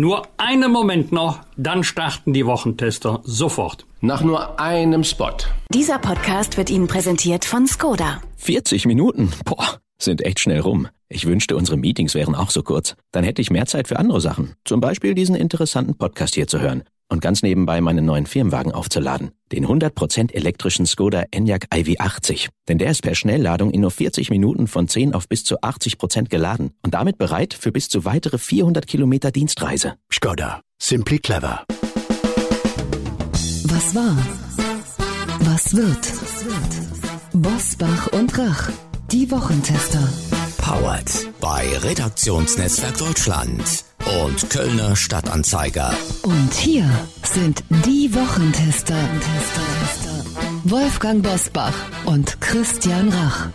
Nur einen Moment noch, dann starten die Wochentester sofort. Nach nur einem Spot. Dieser Podcast wird Ihnen präsentiert von Skoda. 40 Minuten? Boah, sind echt schnell rum. Ich wünschte, unsere Meetings wären auch so kurz. Dann hätte ich mehr Zeit für andere Sachen. Zum Beispiel diesen interessanten Podcast hier zu hören. Und ganz nebenbei meinen neuen Firmenwagen aufzuladen. Den 100% elektrischen Skoda Enyaq iV80. Denn der ist per Schnellladung in nur 40 Minuten von 10 auf bis zu 80% geladen. Und damit bereit für bis zu weitere 400 Kilometer Dienstreise. Skoda. Simply clever. Was war? Was wird? Bosbach und Rach. Die Wochentester. Powered bei Redaktionsnetzwerk Deutschland und Kölner Stadtanzeiger. Und hier sind die Wochentester. Wolfgang Bosbach und Christian Rach.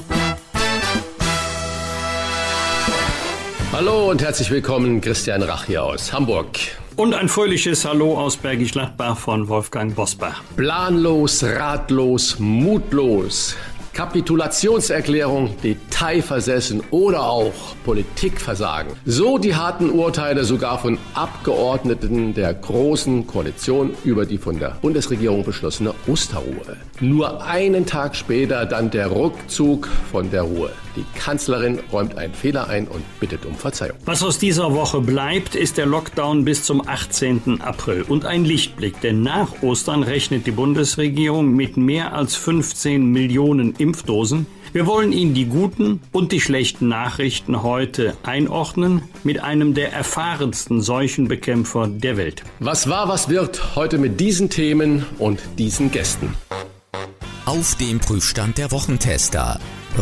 Hallo und herzlich willkommen, Christian Rach hier aus Hamburg. Und ein fröhliches Hallo aus Bergisch Gladbach von Wolfgang Bosbach. Planlos, ratlos, mutlos. Kapitulationserklärung, Detailversessen oder auch Politikversagen. So die harten Urteile sogar von Abgeordneten der Großen Koalition über die von der Bundesregierung beschlossene Osterruhe. Nur einen Tag später dann der Rückzug von der Ruhe. Die Kanzlerin räumt einen Fehler ein und bittet um Verzeihung. Was aus dieser Woche bleibt, ist der Lockdown bis zum 18. April und ein Lichtblick, denn nach Ostern rechnet die Bundesregierung mit mehr als 15 Millionen Impfdosen. Wir wollen Ihnen die guten und die schlechten Nachrichten heute einordnen mit einem der erfahrensten Seuchenbekämpfer der Welt. Was war, was wird heute mit diesen Themen und diesen Gästen? Auf dem Prüfstand der Wochentester.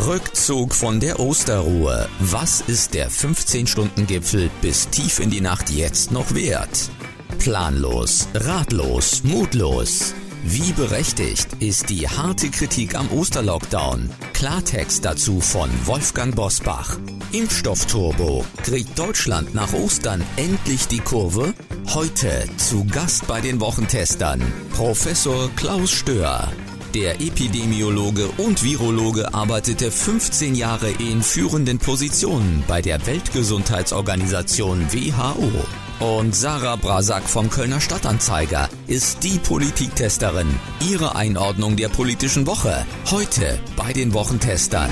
Rückzug von der Osterruhe. Was ist der 15-Stunden-Gipfel bis tief in die Nacht jetzt noch wert? Planlos, ratlos, mutlos. Wie berechtigt ist die harte Kritik am Osterlockdown? Klartext dazu von Wolfgang Bosbach. Impfstoffturbo. Kriegt Deutschland nach Ostern endlich die Kurve? Heute zu Gast bei den Wochentestern Professor Klaus Stör. Der Epidemiologe und Virologe arbeitete 15 Jahre in führenden Positionen bei der Weltgesundheitsorganisation WHO. Und Sarah Brasak vom Kölner Stadtanzeiger ist die Politiktesterin. Ihre Einordnung der politischen Woche. Heute bei den Wochentestern.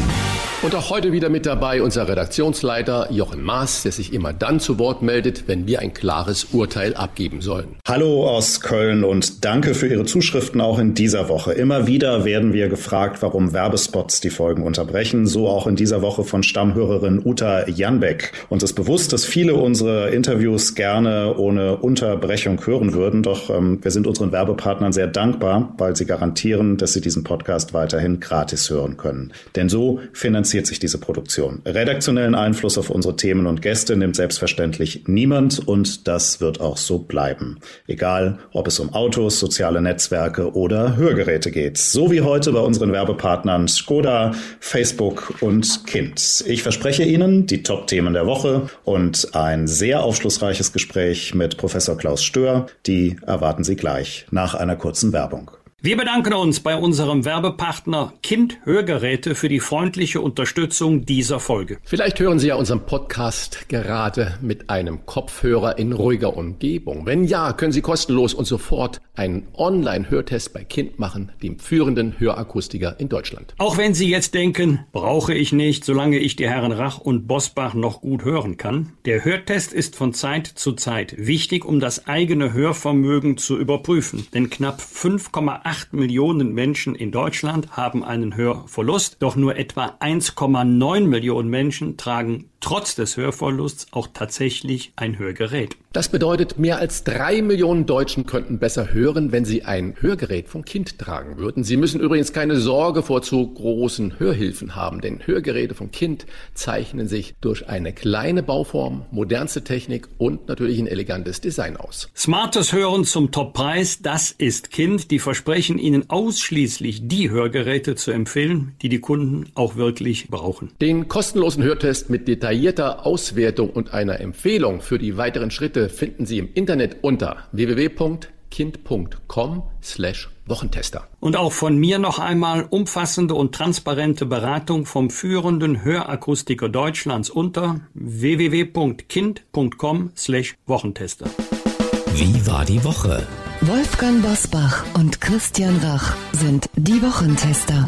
Und auch heute wieder mit dabei unser Redaktionsleiter Jochen Maas, der sich immer dann zu Wort meldet, wenn wir ein klares Urteil abgeben sollen. Hallo aus Köln und danke für Ihre Zuschriften auch in dieser Woche. Immer wieder werden wir gefragt, warum Werbespots die Folgen unterbrechen. So auch in dieser Woche von Stammhörerin Uta Janbeck. Uns ist bewusst, dass viele unsere Interviews gerne ohne Unterbrechung hören würden. Doch ähm, wir sind unseren Werbepartnern sehr dankbar, weil sie garantieren, dass sie diesen Podcast weiterhin gratis hören können. Denn so finanziert sich diese Produktion. Redaktionellen Einfluss auf unsere Themen und Gäste nimmt selbstverständlich niemand und das wird auch so bleiben. Egal, ob es um Autos, soziale Netzwerke oder Hörgeräte geht. So wie heute bei unseren Werbepartnern Skoda, Facebook und Kind. Ich verspreche Ihnen die Top-Themen der Woche und ein sehr aufschlussreiches Gespräch mit Professor Klaus Stör. Die erwarten Sie gleich nach einer kurzen Werbung. Wir bedanken uns bei unserem Werbepartner Kind Hörgeräte für die freundliche Unterstützung dieser Folge. Vielleicht hören Sie ja unseren Podcast gerade mit einem Kopfhörer in ruhiger Umgebung. Wenn ja, können Sie kostenlos und sofort einen Online-Hörtest bei Kind machen, dem führenden Hörakustiker in Deutschland. Auch wenn Sie jetzt denken, brauche ich nicht, solange ich die Herren Rach und Bosbach noch gut hören kann. Der Hörtest ist von Zeit zu Zeit wichtig, um das eigene Hörvermögen zu überprüfen. Denn knapp 5,8 8 Millionen Menschen in Deutschland haben einen Hörverlust, doch nur etwa 1,9 Millionen Menschen tragen trotz des Hörverlusts auch tatsächlich ein Hörgerät. Das bedeutet, mehr als drei Millionen Deutschen könnten besser hören, wenn sie ein Hörgerät vom Kind tragen würden. Sie müssen übrigens keine Sorge vor zu großen Hörhilfen haben, denn Hörgeräte vom Kind zeichnen sich durch eine kleine Bauform, modernste Technik und natürlich ein elegantes Design aus. Smartes Hören zum Toppreis, das ist Kind. Die versprechen Ihnen ausschließlich die Hörgeräte zu empfehlen, die die Kunden auch wirklich brauchen. Den kostenlosen Hörtest mit detaillierter Auswertung und einer Empfehlung für die weiteren Schritte finden Sie im Internet unter www kind.com slash Wochentester. Und auch von mir noch einmal umfassende und transparente Beratung vom führenden Hörakustiker Deutschlands unter www.kind.com slash Wochentester. Wie war die Woche? Wolfgang Bosbach und Christian Rach sind die Wochentester.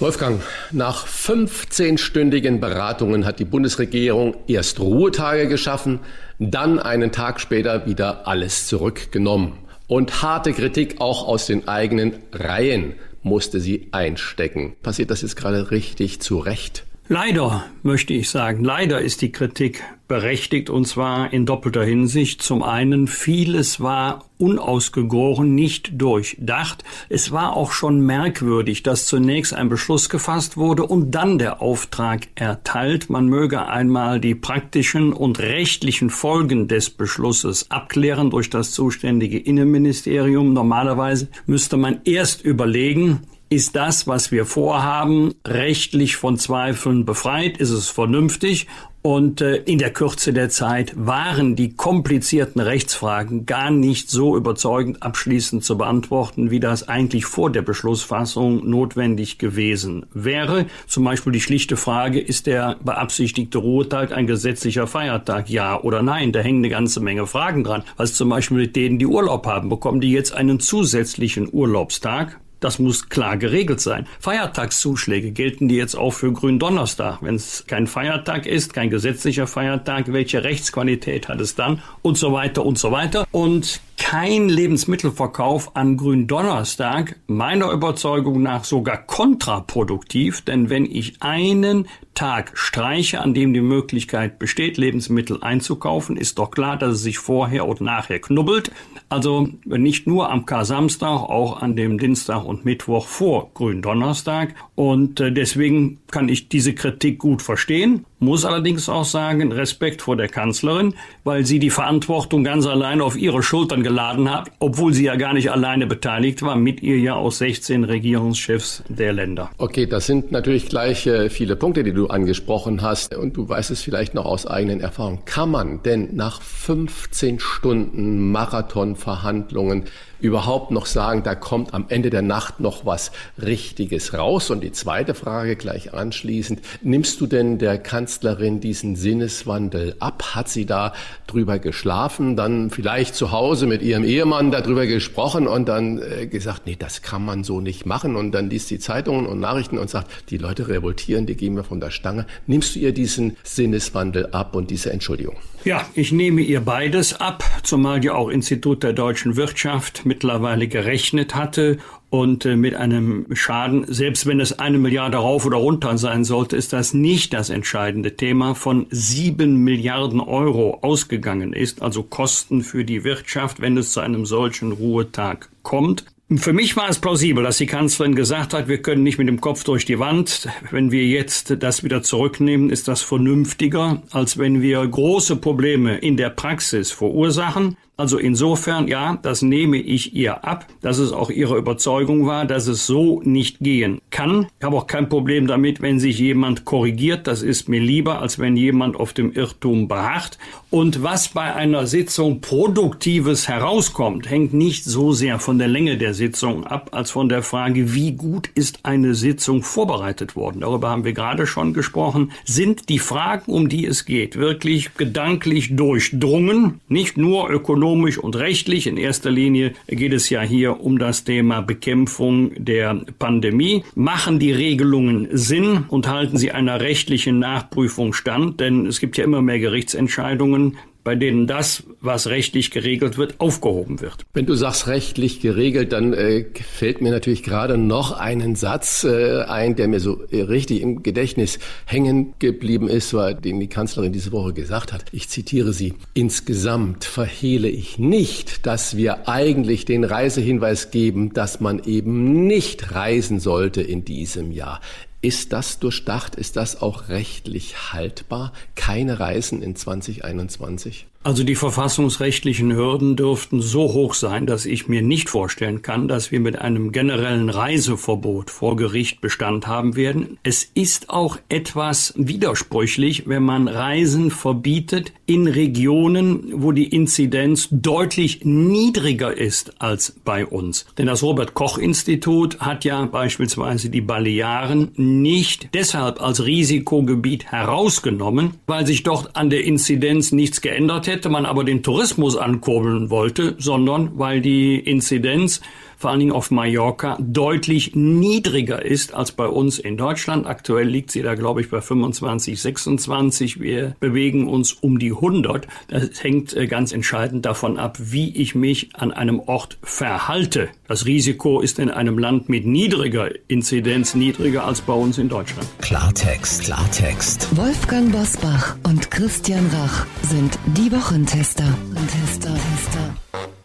Wolfgang, nach 15-stündigen Beratungen hat die Bundesregierung erst Ruhetage geschaffen, dann einen Tag später wieder alles zurückgenommen. Und harte Kritik auch aus den eigenen Reihen musste sie einstecken. Passiert das jetzt gerade richtig zurecht? Leider, möchte ich sagen, leider ist die Kritik berechtigt und zwar in doppelter Hinsicht. Zum einen, vieles war unausgegoren, nicht durchdacht. Es war auch schon merkwürdig, dass zunächst ein Beschluss gefasst wurde und dann der Auftrag erteilt. Man möge einmal die praktischen und rechtlichen Folgen des Beschlusses abklären durch das zuständige Innenministerium. Normalerweise müsste man erst überlegen, ist das, was wir vorhaben, rechtlich von Zweifeln befreit? Ist es vernünftig? Und äh, in der Kürze der Zeit waren die komplizierten Rechtsfragen gar nicht so überzeugend abschließend zu beantworten, wie das eigentlich vor der Beschlussfassung notwendig gewesen wäre. Zum Beispiel die schlichte Frage, ist der beabsichtigte Ruhetag ein gesetzlicher Feiertag? Ja oder nein? Da hängen eine ganze Menge Fragen dran. Was zum Beispiel mit denen, die Urlaub haben, bekommen die jetzt einen zusätzlichen Urlaubstag? Das muss klar geregelt sein. Feiertagszuschläge gelten die jetzt auch für Gründonnerstag. Wenn es kein Feiertag ist, kein gesetzlicher Feiertag, welche Rechtsqualität hat es dann? Und so weiter und so weiter. Und kein Lebensmittelverkauf an Gründonnerstag meiner Überzeugung nach sogar kontraproduktiv, denn wenn ich einen Tag streiche, an dem die Möglichkeit besteht, Lebensmittel einzukaufen, ist doch klar, dass es sich vorher und nachher knubbelt. Also nicht nur am Kar-Samstag, auch an dem Dienstag und Mittwoch vor Gründonnerstag. Und äh, deswegen kann ich diese Kritik gut verstehen, muss allerdings auch sagen, Respekt vor der Kanzlerin, weil sie die Verantwortung ganz allein auf ihre Schultern geladen hat, obwohl sie ja gar nicht alleine beteiligt war, mit ihr ja aus 16 Regierungschefs der Länder. Okay, das sind natürlich gleich äh, viele Punkte, die du angesprochen hast. Und du weißt es vielleicht noch aus eigenen Erfahrungen. Kann man denn nach 15 Stunden Marathonverhandlungen überhaupt noch sagen, da kommt am Ende der Nacht noch was Richtiges raus? Und die zweite Frage gleich anschließend, nimmst du denn der Kanzlerin diesen Sinneswandel ab? Hat sie da drüber geschlafen, dann vielleicht zu Hause mit ihrem Ehemann darüber gesprochen und dann äh, gesagt, nee, das kann man so nicht machen und dann liest die Zeitungen und Nachrichten und sagt, die Leute revoltieren, die gehen wir von der Stange. Nimmst du ihr diesen Sinneswandel ab und diese Entschuldigung? Ja, ich nehme ihr beides ab, zumal ja auch Institut der deutschen Wirtschaft mittlerweile gerechnet hatte und äh, mit einem Schaden, selbst wenn es eine Milliarde rauf oder runter sein sollte, ist das nicht das entscheidende Thema, von sieben Milliarden Euro ausgegangen ist, also Kosten für die Wirtschaft, wenn es zu einem solchen Ruhetag kommt. Für mich war es plausibel, dass die Kanzlerin gesagt hat, wir können nicht mit dem Kopf durch die Wand. Wenn wir jetzt das wieder zurücknehmen, ist das vernünftiger, als wenn wir große Probleme in der Praxis verursachen also insofern, ja, das nehme ich ihr ab, dass es auch ihre Überzeugung war, dass es so nicht gehen kann. Ich habe auch kein Problem damit, wenn sich jemand korrigiert. Das ist mir lieber, als wenn jemand auf dem Irrtum beharrt. Und was bei einer Sitzung Produktives herauskommt, hängt nicht so sehr von der Länge der Sitzung ab, als von der Frage, wie gut ist eine Sitzung vorbereitet worden. Darüber haben wir gerade schon gesprochen. Sind die Fragen, um die es geht, wirklich gedanklich durchdrungen? Nicht nur ökonomisch ökonomisch und rechtlich. In erster Linie geht es ja hier um das Thema Bekämpfung der Pandemie. Machen die Regelungen Sinn und halten sie einer rechtlichen Nachprüfung stand? Denn es gibt ja immer mehr Gerichtsentscheidungen, bei denen das, was rechtlich geregelt wird, aufgehoben wird. Wenn du sagst rechtlich geregelt, dann äh, fällt mir natürlich gerade noch einen Satz äh, ein, der mir so äh, richtig im Gedächtnis hängen geblieben ist, war, den die Kanzlerin diese Woche gesagt hat. Ich zitiere sie. Insgesamt verhehle ich nicht, dass wir eigentlich den Reisehinweis geben, dass man eben nicht reisen sollte in diesem Jahr. Ist das durchdacht? Ist das auch rechtlich haltbar? Keine Reisen in 2021? Also die verfassungsrechtlichen Hürden dürften so hoch sein, dass ich mir nicht vorstellen kann, dass wir mit einem generellen Reiseverbot vor Gericht Bestand haben werden. Es ist auch etwas widersprüchlich, wenn man Reisen verbietet in Regionen, wo die Inzidenz deutlich niedriger ist als bei uns. Denn das Robert Koch Institut hat ja beispielsweise die Balearen nicht deshalb als Risikogebiet herausgenommen, weil sich dort an der Inzidenz nichts geändert hätte, man aber den Tourismus ankurbeln wollte, sondern weil die Inzidenz vor allen Dingen auf Mallorca deutlich niedriger ist als bei uns in Deutschland. Aktuell liegt sie da, glaube ich, bei 25, 26. Wir bewegen uns um die 100. Das hängt äh, ganz entscheidend davon ab, wie ich mich an einem Ort verhalte. Das Risiko ist in einem Land mit niedriger Inzidenz niedriger als bei uns in Deutschland. Klartext, Klartext. Wolfgang Bosbach und Christian Rach sind die Wochentester. Tester, Tester.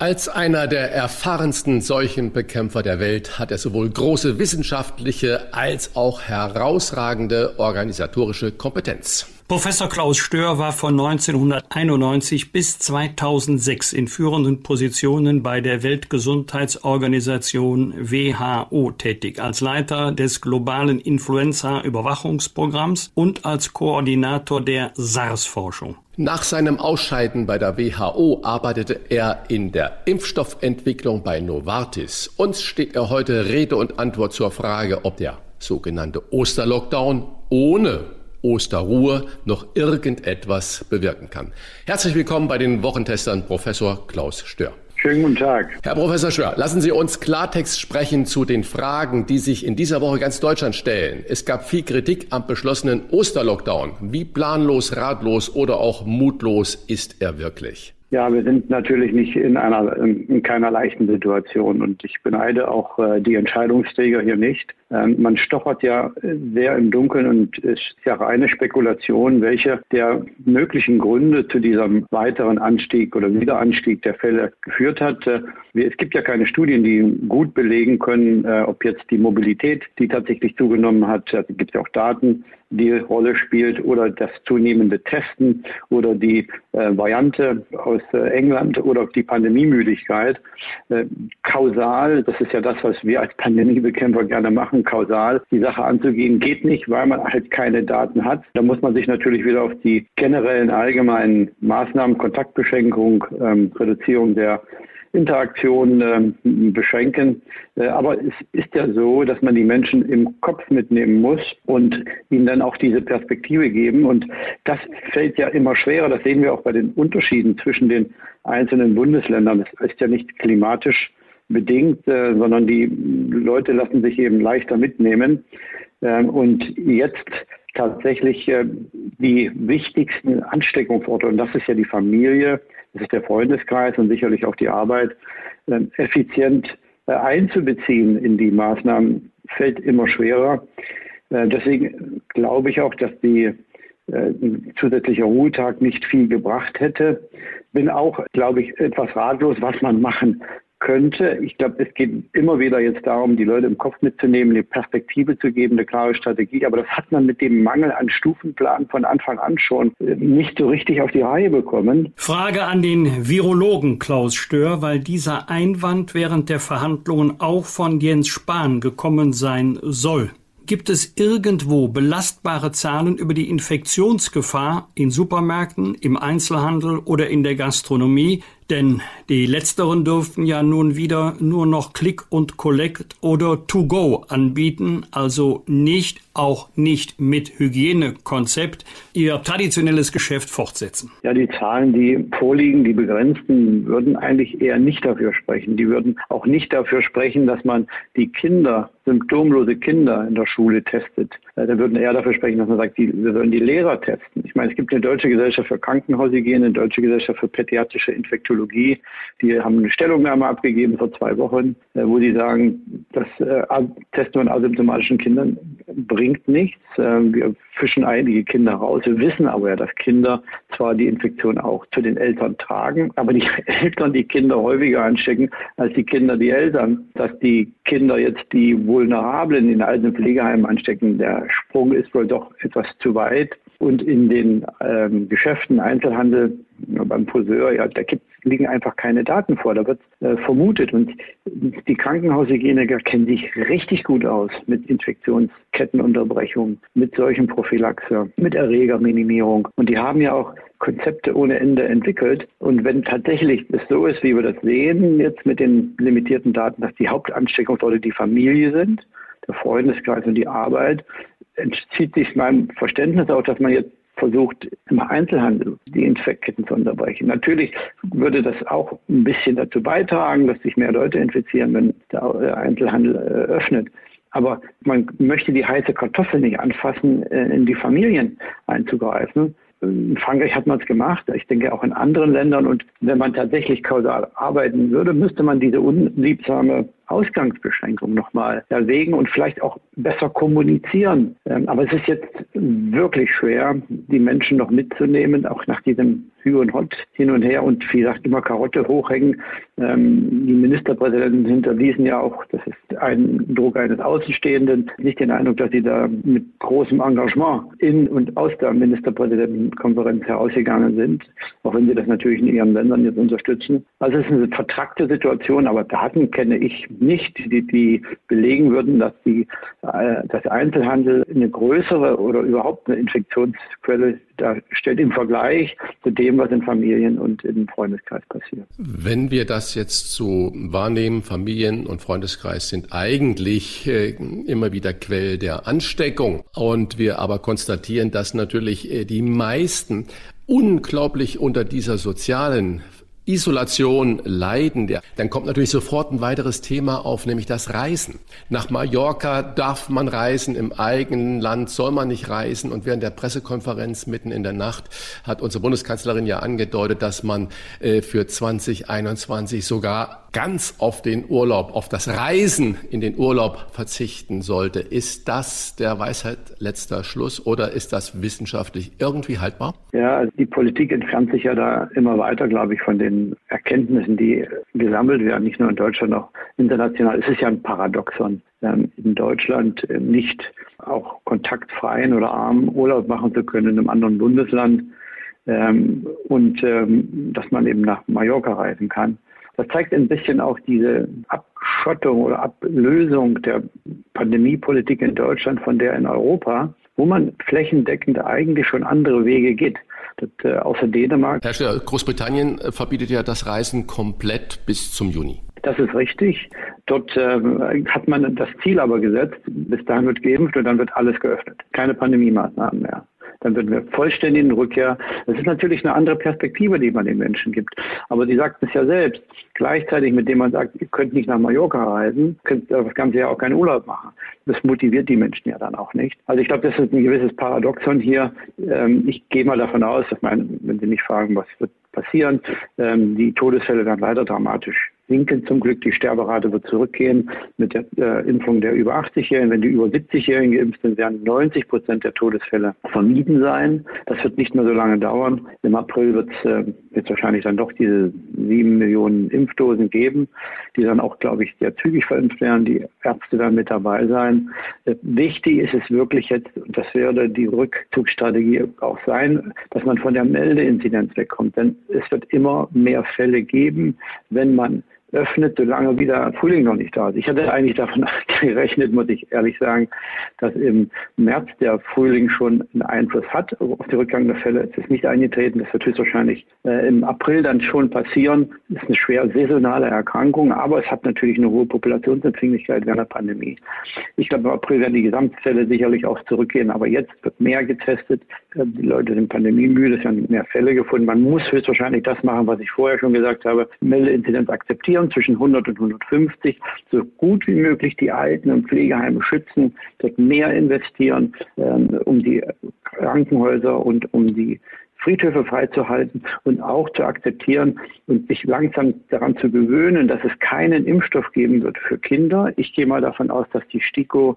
Als einer der erfahrensten Seuchenbekämpfer der Welt hat er sowohl große wissenschaftliche als auch herausragende organisatorische Kompetenz. Professor Klaus Stör war von 1991 bis 2006 in führenden Positionen bei der Weltgesundheitsorganisation WHO tätig, als Leiter des globalen Influenza-Überwachungsprogramms und als Koordinator der SARS-Forschung. Nach seinem Ausscheiden bei der WHO arbeitete er in der Impfstoffentwicklung bei Novartis. Uns steht er heute Rede und Antwort zur Frage, ob der sogenannte Osterlockdown ohne Osterruhe noch irgendetwas bewirken kann. Herzlich willkommen bei den Wochentestern Professor Klaus Stör. Schönen guten Tag. Herr Professor Schwör, lassen Sie uns Klartext sprechen zu den Fragen, die sich in dieser Woche ganz Deutschland stellen. Es gab viel Kritik am beschlossenen Osterlockdown. Wie planlos, ratlos oder auch mutlos ist er wirklich? Ja, wir sind natürlich nicht in einer in keiner leichten Situation und ich beneide auch äh, die Entscheidungsträger hier nicht. Ähm, man stochert ja sehr im Dunkeln und es ist ja reine Spekulation, welche der möglichen Gründe zu diesem weiteren Anstieg oder Wiederanstieg der Fälle geführt hat. Äh, es gibt ja keine Studien, die gut belegen können, äh, ob jetzt die Mobilität, die tatsächlich zugenommen hat, es gibt ja auch Daten, die Rolle spielt oder das zunehmende Testen oder die äh, Variante aus äh, England oder die Pandemiemüdigkeit. Äh, kausal, das ist ja das, was wir als Pandemiebekämpfer gerne machen, kausal die Sache anzugehen, geht nicht, weil man halt keine Daten hat. Da muss man sich natürlich wieder auf die generellen allgemeinen Maßnahmen, Kontaktbeschränkung, ähm, Reduzierung der Interaktion äh, beschränken. Äh, aber es ist ja so, dass man die Menschen im Kopf mitnehmen muss und ihnen dann auch diese Perspektive geben. Und das fällt ja immer schwerer. Das sehen wir auch bei den Unterschieden zwischen den einzelnen Bundesländern. Das ist ja nicht klimatisch bedingt, äh, sondern die Leute lassen sich eben leichter mitnehmen. Ähm, und jetzt tatsächlich äh, die wichtigsten Ansteckungsorte, und das ist ja die Familie, das ist der Freundeskreis und sicherlich auch die Arbeit, äh, effizient äh, einzubeziehen in die Maßnahmen, fällt immer schwerer. Äh, deswegen glaube ich auch, dass die zusätzlicher Ruhetag nicht viel gebracht hätte. Bin auch, glaube ich, etwas ratlos, was man machen könnte. Ich glaube, es geht immer wieder jetzt darum, die Leute im Kopf mitzunehmen, eine Perspektive zu geben, eine klare Strategie. Aber das hat man mit dem Mangel an Stufenplan von Anfang an schon nicht so richtig auf die Reihe bekommen. Frage an den Virologen Klaus Stör, weil dieser Einwand während der Verhandlungen auch von Jens Spahn gekommen sein soll. Gibt es irgendwo belastbare Zahlen über die Infektionsgefahr in Supermärkten, im Einzelhandel oder in der Gastronomie, denn die letzteren dürften ja nun wieder nur noch Click und Collect oder To Go anbieten, also nicht, auch nicht mit Hygienekonzept, ihr traditionelles Geschäft fortsetzen. Ja, die Zahlen, die vorliegen, die begrenzten, würden eigentlich eher nicht dafür sprechen. Die würden auch nicht dafür sprechen, dass man die Kinder, symptomlose Kinder in der Schule testet. Äh, da würden eher dafür sprechen, dass man sagt, die, wir würden die Lehrer testen. Ich meine, es gibt eine deutsche Gesellschaft für Krankenhaushygiene, eine deutsche Gesellschaft für pädiatrische Infektiologie Psychologie, die haben eine Stellungnahme abgegeben vor zwei Wochen, äh, wo sie sagen, das äh, Testen von asymptomatischen Kindern bringt nichts. Wir fischen einige Kinder raus. Wir wissen aber ja, dass Kinder zwar die Infektion auch zu den Eltern tragen, aber die Eltern die Kinder häufiger anstecken als die Kinder die Eltern. Dass die Kinder jetzt die Vulnerablen in alten Pflegeheimen anstecken, der Sprung ist wohl doch etwas zu weit. Und in den ähm, Geschäften, Einzelhandel, beim Poseur, ja, da gibt, liegen einfach keine Daten vor. Da wird äh, vermutet. Und die Krankenhaushygieniker kennen sich richtig gut aus mit Infektionskettenunterbrechung, mit solchen Prophylaxe, mit Erregerminimierung. Und die haben ja auch Konzepte ohne Ende entwickelt. Und wenn tatsächlich es so ist, wie wir das sehen, jetzt mit den limitierten Daten, dass die Hauptansteckungsorte die Familie sind, der Freundeskreis und die Arbeit, entzieht sich meinem Verständnis auch, dass man jetzt versucht, im Einzelhandel die Infektketten zu unterbrechen. Natürlich würde das auch ein bisschen dazu beitragen, dass sich mehr Leute infizieren, wenn der Einzelhandel äh, öffnet. Aber man möchte die heiße Kartoffel nicht anfassen, äh, in die Familien einzugreifen. In Frankreich hat man es gemacht, ich denke auch in anderen Ländern. Und wenn man tatsächlich kausal arbeiten würde, müsste man diese unliebsame Ausgangsbeschränkung nochmal erwägen und vielleicht auch besser kommunizieren. Ähm, aber es ist jetzt wirklich schwer, die Menschen noch mitzunehmen, auch nach diesem Hü und Hot hin und her und wie gesagt immer Karotte hochhängen. Ähm, die Ministerpräsidenten hinterließen ja auch, das ist ein Druck eines Außenstehenden, nicht den Eindruck, dass sie da mit großem Engagement in und aus der Ministerpräsidentenkonferenz herausgegangen sind, auch wenn sie das natürlich in ihren Ländern jetzt unterstützen. Also es ist eine vertrackte Situation, aber Daten kenne ich nicht, die, die belegen würden, dass die, äh, das Einzelhandel eine größere oder überhaupt eine Infektionsquelle darstellt im Vergleich zu dem, was in Familien und im Freundeskreis passiert. Wenn wir das jetzt so wahrnehmen, Familien und Freundeskreis sind eigentlich äh, immer wieder Quell der Ansteckung und wir aber konstatieren, dass natürlich äh, die meisten unglaublich unter dieser sozialen Isolation leiden, der, dann kommt natürlich sofort ein weiteres Thema auf, nämlich das Reisen. Nach Mallorca darf man reisen, im eigenen Land soll man nicht reisen. Und während der Pressekonferenz mitten in der Nacht hat unsere Bundeskanzlerin ja angedeutet, dass man äh, für 2021 sogar ganz auf den Urlaub, auf das Reisen in den Urlaub verzichten sollte. Ist das der Weisheit letzter Schluss oder ist das wissenschaftlich irgendwie haltbar? Ja, also die Politik entfernt sich ja da immer weiter, glaube ich, von den Erkenntnissen, die gesammelt werden, nicht nur in Deutschland, auch international. Es ist ja ein Paradoxon, ähm, in Deutschland äh, nicht auch kontaktfreien oder armen Urlaub machen zu können in einem anderen Bundesland ähm, und ähm, dass man eben nach Mallorca reisen kann. Das zeigt ein bisschen auch diese Abschottung oder Ablösung der Pandemiepolitik in Deutschland von der in Europa, wo man flächendeckend eigentlich schon andere Wege geht. Das, äh, außer Dänemark. Herr Stiller, Großbritannien äh, verbietet ja das Reisen komplett bis zum Juni. Das ist richtig. Dort äh, hat man das Ziel aber gesetzt, bis dahin wird geimpft und dann wird alles geöffnet. Keine Pandemiemaßnahmen mehr dann würden wir vollständig in Rückkehr. Das ist natürlich eine andere Perspektive, die man den Menschen gibt. Aber Sie sagten es ja selbst, gleichzeitig mit dem man sagt, ihr könnt nicht nach Mallorca reisen, könnt das ganze Jahr auch keinen Urlaub machen. Das motiviert die Menschen ja dann auch nicht. Also ich glaube, das ist ein gewisses Paradoxon hier. Ähm, ich gehe mal davon aus, dass man, wenn Sie mich fragen, was wird passieren, ähm, die Todesfälle dann weiter dramatisch sinken zum Glück. Die Sterberate wird zurückgehen mit der äh, Impfung der über 80-Jährigen. Wenn die über 70-Jährigen geimpft sind, werden 90 Prozent der Todesfälle vermieden sein. Das wird nicht mehr so lange dauern. Im April wird es äh, wahrscheinlich dann doch diese sieben Millionen Impfdosen geben, die dann auch, glaube ich, sehr zügig verimpft werden. Die Ärzte dann mit dabei sein. Äh, wichtig ist es wirklich jetzt, das werde die Rückzugsstrategie auch sein, dass man von der Meldeinzidenz wegkommt. Denn es wird immer mehr Fälle geben, wenn man öffnet, solange wieder Frühling noch nicht da ist. Ich hatte eigentlich davon gerechnet, muss ich ehrlich sagen, dass im März der Frühling schon einen Einfluss hat auf die Rückgang der Fälle. Es ist nicht eingetreten. Das wird höchstwahrscheinlich äh, im April dann schon passieren. Es ist eine schwer saisonale Erkrankung, aber es hat natürlich eine hohe Populationsempfänglichkeit während der Pandemie. Ich glaube, im April werden die Gesamtfälle sicherlich auch zurückgehen, aber jetzt wird mehr getestet. Äh, die Leute sind pandemiemüde, es werden mehr Fälle gefunden. Man muss höchstwahrscheinlich das machen, was ich vorher schon gesagt habe, Meldeinzidenz akzeptieren reduzieren zwischen 100 und 150, so gut wie möglich die Alten- und Pflegeheime schützen, dort mehr investieren, ähm, um die Krankenhäuser und um die Friedhöfe freizuhalten und auch zu akzeptieren und sich langsam daran zu gewöhnen, dass es keinen Impfstoff geben wird für Kinder. Ich gehe mal davon aus, dass die STIKO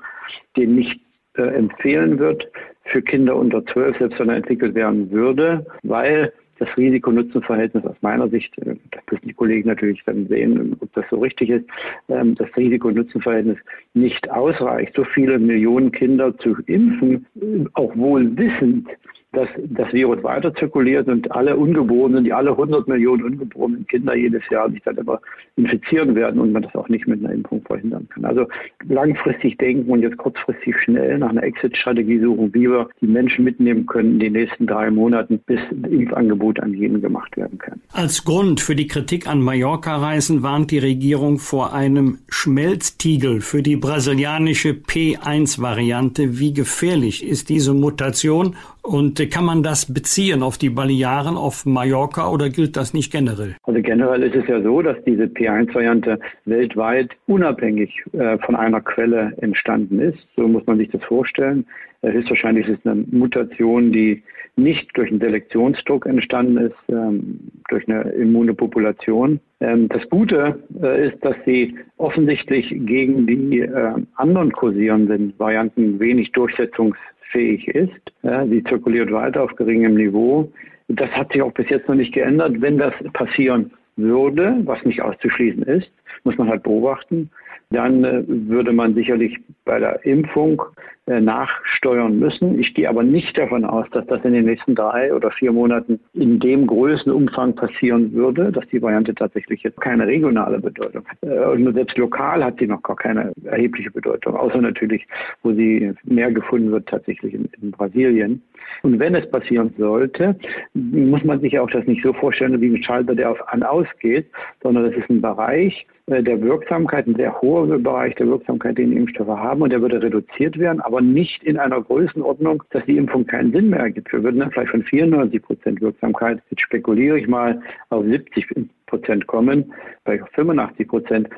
den nicht äh, empfehlen wird. für Kinder unter 12, selbst wenn er entwickelt werden würde, weil das Risiko-Nutzen-Verhältnis aus meiner Sicht, äh, das müssen die Kollegen natürlich dann sehen, ob das so richtig ist, ähm, das Risiko-Nutzen-Verhältnis nicht ausreicht, so viele Millionen Kinder zu impfen, auch wohl wissend, dass das Virus weiter zirkuliert und alle Ungeborenen, die alle 100 Millionen ungeborenen Kinder jedes Jahr sich dann aber infizieren werden und man das auch nicht mit einer Impfung verhindern kann. Also langfristig denken und jetzt kurzfristig schnell nach einer Exit-Strategie suchen, wie wir die Menschen mitnehmen können in den nächsten drei Monaten, bis ein Impfangebot an jeden gemacht werden kann. Als Grund für die Kritik an Mallorca-Reisen warnt die Regierung vor einem Schmelztiegel für die brasilianische P1-Variante. Wie gefährlich ist diese Mutation und kann man das beziehen auf die Balearen, auf Mallorca oder gilt das nicht generell? Also generell ist es ja so, dass diese P1-Variante weltweit unabhängig äh, von einer Quelle entstanden ist. So muss man sich das vorstellen. Äh, höchstwahrscheinlich ist es eine Mutation, die nicht durch einen Selektionsdruck entstanden ist, ähm, durch eine immune Population. Ähm, das Gute äh, ist, dass sie offensichtlich gegen die äh, anderen kursierenden Varianten wenig durchsetzungs fähig ist. Ja, sie zirkuliert weiter auf geringem Niveau. Das hat sich auch bis jetzt noch nicht geändert. Wenn das passieren würde, was nicht auszuschließen ist, muss man halt beobachten, dann äh, würde man sicherlich bei der Impfung äh, nachsteuern müssen. Ich gehe aber nicht davon aus, dass das in den nächsten drei oder vier Monaten in dem Größenumfang passieren würde, dass die Variante tatsächlich jetzt keine regionale Bedeutung hat. Äh, und selbst lokal hat sie noch gar keine erhebliche Bedeutung, außer natürlich, wo sie mehr gefunden wird tatsächlich in, in Brasilien. Und wenn es passieren sollte, muss man sich auch das nicht so vorstellen wie ein Schalter, der auf an ausgeht, sondern das ist ein Bereich, der Wirksamkeit, ein sehr hoher Bereich der Wirksamkeit, den die Impfstoffe haben und der würde reduziert werden, aber nicht in einer Größenordnung, dass die Impfung keinen Sinn mehr ergibt. Wir würden dann vielleicht von 94 Prozent Wirksamkeit, jetzt spekuliere ich mal, auf 70 Prozent kommen, bei 85 Prozent.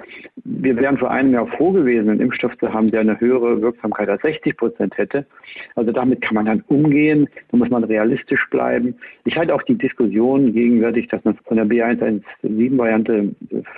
Wir wären vor einem Jahr froh gewesen, einen Impfstoff zu haben, der eine höhere Wirksamkeit als 60 Prozent hätte. Also damit kann man dann umgehen, da muss man realistisch bleiben. Ich halte auch die Diskussion gegenwärtig, dass man von der B117-Variante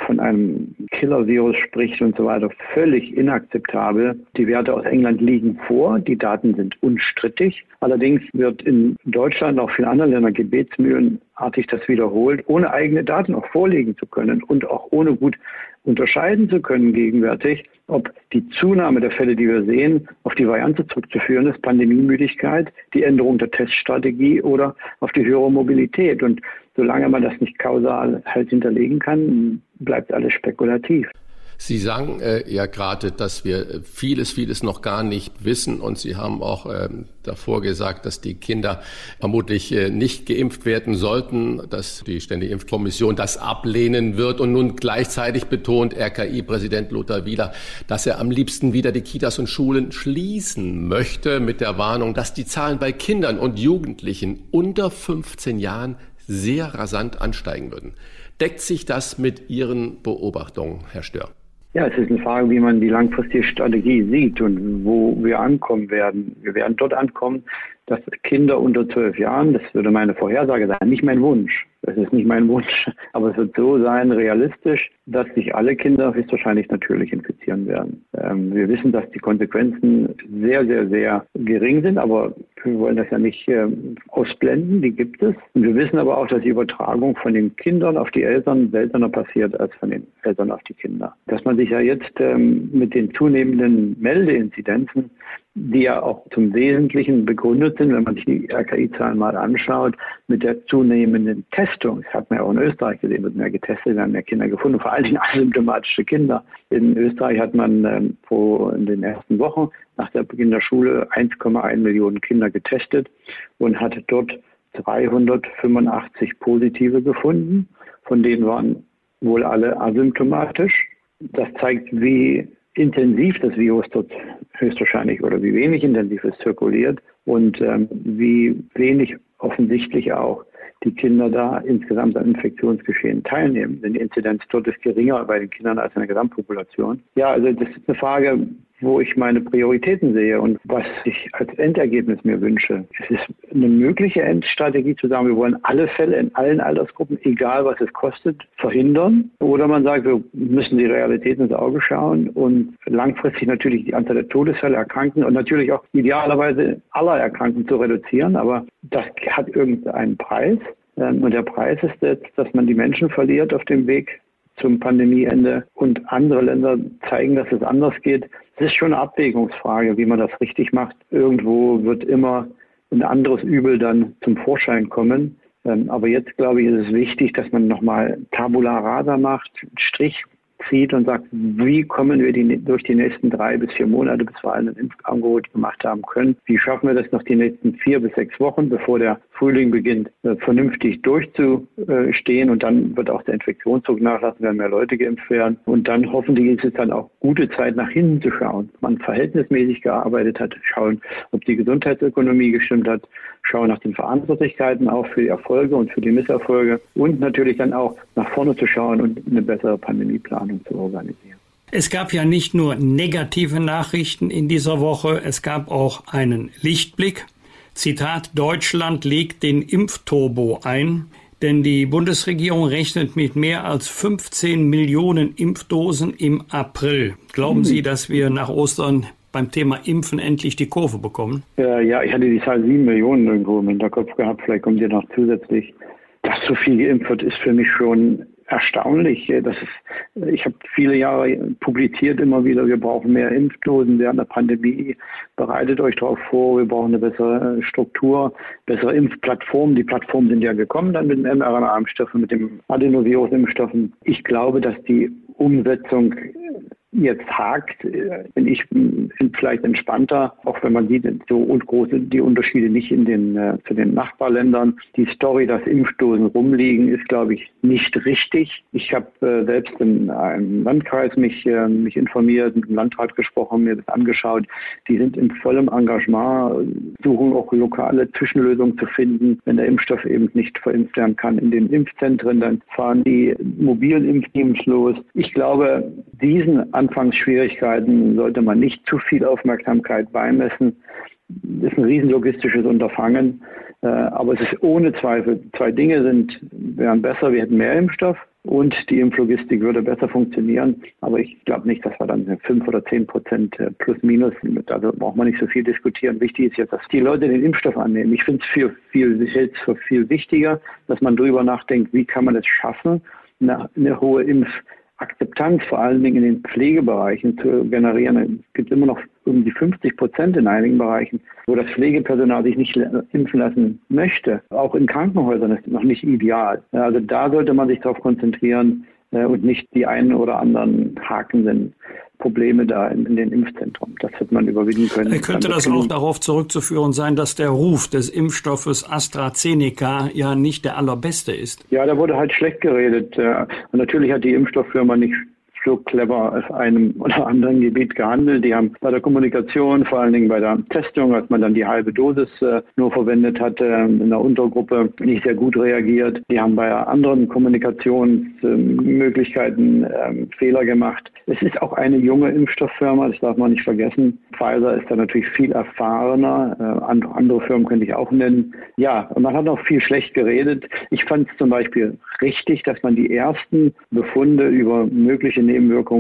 von einem Killer-Virus spricht und so weiter, völlig inakzeptabel. Die Werte aus England liegen vor, die Daten sind unstrittig. Allerdings wird in Deutschland, auch vielen anderen Ländern gebetsmühlenartig das wiederholt, ohne eigene Daten auch vorlegen zu können und auch ohne gut unterscheiden zu können gegenwärtig, ob die Zunahme der Fälle, die wir sehen, auf die Variante zurückzuführen ist, Pandemiemüdigkeit, die Änderung der Teststrategie oder auf die höhere Mobilität. Und solange man das nicht kausal halt hinterlegen kann, bleibt alles spekulativ. Sie sagen äh, ja gerade, dass wir vieles, vieles noch gar nicht wissen und Sie haben auch äh, davor gesagt, dass die Kinder vermutlich äh, nicht geimpft werden sollten, dass die Ständige Impfkommission das ablehnen wird und nun gleichzeitig betont RKI-Präsident Lothar Wieler, dass er am liebsten wieder die Kitas und Schulen schließen möchte mit der Warnung, dass die Zahlen bei Kindern und Jugendlichen unter 15 Jahren sehr rasant ansteigen würden. Deckt sich das mit Ihren Beobachtungen, Herr Stör? Ja, es ist eine Frage, wie man die langfristige Strategie sieht und wo wir ankommen werden. Wir werden dort ankommen, dass Kinder unter zwölf Jahren, das würde meine Vorhersage sein, nicht mein Wunsch, das ist nicht mein Wunsch, aber es wird so sein, realistisch, dass sich alle Kinder höchstwahrscheinlich natürlich infizieren werden. Ähm, wir wissen, dass die Konsequenzen sehr, sehr, sehr gering sind, aber wir wollen das ja nicht äh, ausblenden, die gibt es. Und wir wissen aber auch, dass die Übertragung von den Kindern auf die Eltern seltener passiert als von den Eltern auf die Kinder. Dass man sich ja jetzt ähm, mit den zunehmenden Meldeinzidenzen die ja auch zum Wesentlichen begründet sind, wenn man sich die RKI-Zahlen mal anschaut, mit der zunehmenden Testung. Das hat man ja auch in Österreich gesehen, wird mehr getestet, werden mehr Kinder gefunden, vor allen Dingen asymptomatische Kinder. In Österreich hat man ähm, vor in den ersten Wochen nach der Beginn der Schule 1,1 Millionen Kinder getestet und hat dort 385 Positive gefunden. Von denen waren wohl alle asymptomatisch. Das zeigt, wie intensiv das Virus dort höchstwahrscheinlich oder wie wenig intensiv es zirkuliert und ähm, wie wenig offensichtlich auch die Kinder da insgesamt am Infektionsgeschehen teilnehmen. Denn die Inzidenz dort ist geringer bei den Kindern als in der Gesamtpopulation. Ja, also das ist eine Frage, wo ich meine Prioritäten sehe und was ich als Endergebnis mir wünsche. Es ist eine mögliche Endstrategie zu sagen, wir wollen alle Fälle in allen Altersgruppen, egal was es kostet, verhindern. Oder man sagt, wir müssen die Realität ins Auge schauen und langfristig natürlich die Anzahl der Todesfälle erkranken und natürlich auch idealerweise aller Erkrankten zu reduzieren. Aber das hat irgendeinen Preis. Ähm, und der Preis ist jetzt, dass man die Menschen verliert auf dem Weg zum Pandemieende und andere Länder zeigen, dass es anders geht. Es ist schon eine Abwägungsfrage, wie man das richtig macht. Irgendwo wird immer ein anderes Übel dann zum Vorschein kommen. Ähm, aber jetzt, glaube ich, ist es wichtig, dass man nochmal Tabula rasa macht, Strich zieht und sagt, wie kommen wir die, durch die nächsten drei bis vier Monate, bis wir ein Impfangebot gemacht haben können, wie schaffen wir das noch die nächsten vier bis sechs Wochen, bevor der Frühling beginnt, äh, vernünftig durchzustehen und dann wird auch der Infektionsdruck nachlassen, wenn mehr Leute geimpft werden und dann hoffentlich ist es dann auch gute Zeit nach hinten zu schauen. Man verhältnismäßig gearbeitet hat, schauen, ob die Gesundheitsökonomie gestimmt hat, schauen nach den Verantwortlichkeiten auch für die Erfolge und für die Misserfolge und natürlich dann auch nach vorne zu schauen und eine bessere Pandemieplanung zu organisieren. Es gab ja nicht nur negative Nachrichten in dieser Woche, es gab auch einen Lichtblick. Zitat, Deutschland legt den Impfturbo ein, denn die Bundesregierung rechnet mit mehr als 15 Millionen Impfdosen im April. Glauben Sie, dass wir nach Ostern beim Thema Impfen endlich die Kurve bekommen? Ja, ja, ich hatte die Zahl 7 Millionen irgendwo im Hinterkopf gehabt. Vielleicht kommt ihr noch zusätzlich. Dass so viel geimpft wird, ist für mich schon erstaunlich. Das ist, ich habe viele Jahre publiziert immer wieder, wir brauchen mehr Impfdosen während der Pandemie. Bereitet euch darauf vor, wir brauchen eine bessere Struktur, bessere Impfplattformen. Die Plattformen sind ja gekommen dann mit den mRNA-Impfstoffen, mit dem Adenovirus-Impfstoffen. Ich glaube, dass die Umsetzung jetzt hakt, bin ich vielleicht entspannter, auch wenn man sieht, so große die Unterschiede nicht in den, äh, zu den Nachbarländern. Die Story, dass Impfdosen rumliegen, ist, glaube ich, nicht richtig. Ich habe äh, selbst in einem Landkreis mich, äh, mich informiert, mit dem Landrat gesprochen, mir das angeschaut. Die sind in vollem Engagement, suchen auch lokale Zwischenlösungen zu finden. Wenn der Impfstoff eben nicht verimpft werden kann in den Impfzentren, dann fahren die mobilen Impfteams los. Ich glaube, diesen Anfangsschwierigkeiten sollte man nicht zu viel Aufmerksamkeit beimessen. Das ist ein riesenlogistisches Unterfangen, äh, aber es ist ohne Zweifel, zwei Dinge sind, wären besser, wir hätten mehr Impfstoff und die Impflogistik würde besser funktionieren. Aber ich glaube nicht, dass wir dann fünf oder zehn Prozent äh, plus minus, also braucht man nicht so viel diskutieren. Wichtig ist jetzt, dass die Leute den Impfstoff annehmen. Ich finde es viel, es für viel wichtiger, dass man darüber nachdenkt, wie kann man es schaffen, eine, eine hohe Impf Akzeptanz vor allen Dingen in den Pflegebereichen zu generieren. Es gibt immer noch um die 50 Prozent in einigen Bereichen, wo das Pflegepersonal sich nicht impfen lassen möchte. Auch in Krankenhäusern ist es noch nicht ideal. Also da sollte man sich darauf konzentrieren äh, und nicht die einen oder anderen hakenden Probleme da in, in, den Impfzentren. Das wird man überwinden können. Könnte das auch darauf zurückzuführen sein, dass der Ruf des Impfstoffes AstraZeneca ja nicht der allerbeste ist? Ja, da wurde halt schlecht geredet. Und natürlich hat die Impfstofffirma nicht so clever auf einem oder anderen Gebiet gehandelt. Die haben bei der Kommunikation, vor allen Dingen bei der Testung, als man dann die halbe Dosis äh, nur verwendet hatte, in der Untergruppe nicht sehr gut reagiert. Die haben bei anderen Kommunikationsmöglichkeiten äh, Fehler gemacht. Es ist auch eine junge Impfstofffirma, das darf man nicht vergessen. Pfizer ist da natürlich viel erfahrener. Äh, andere Firmen könnte ich auch nennen. Ja, man hat auch viel schlecht geredet. Ich fand es zum Beispiel richtig, dass man die ersten Befunde über mögliche Nebenwirkungen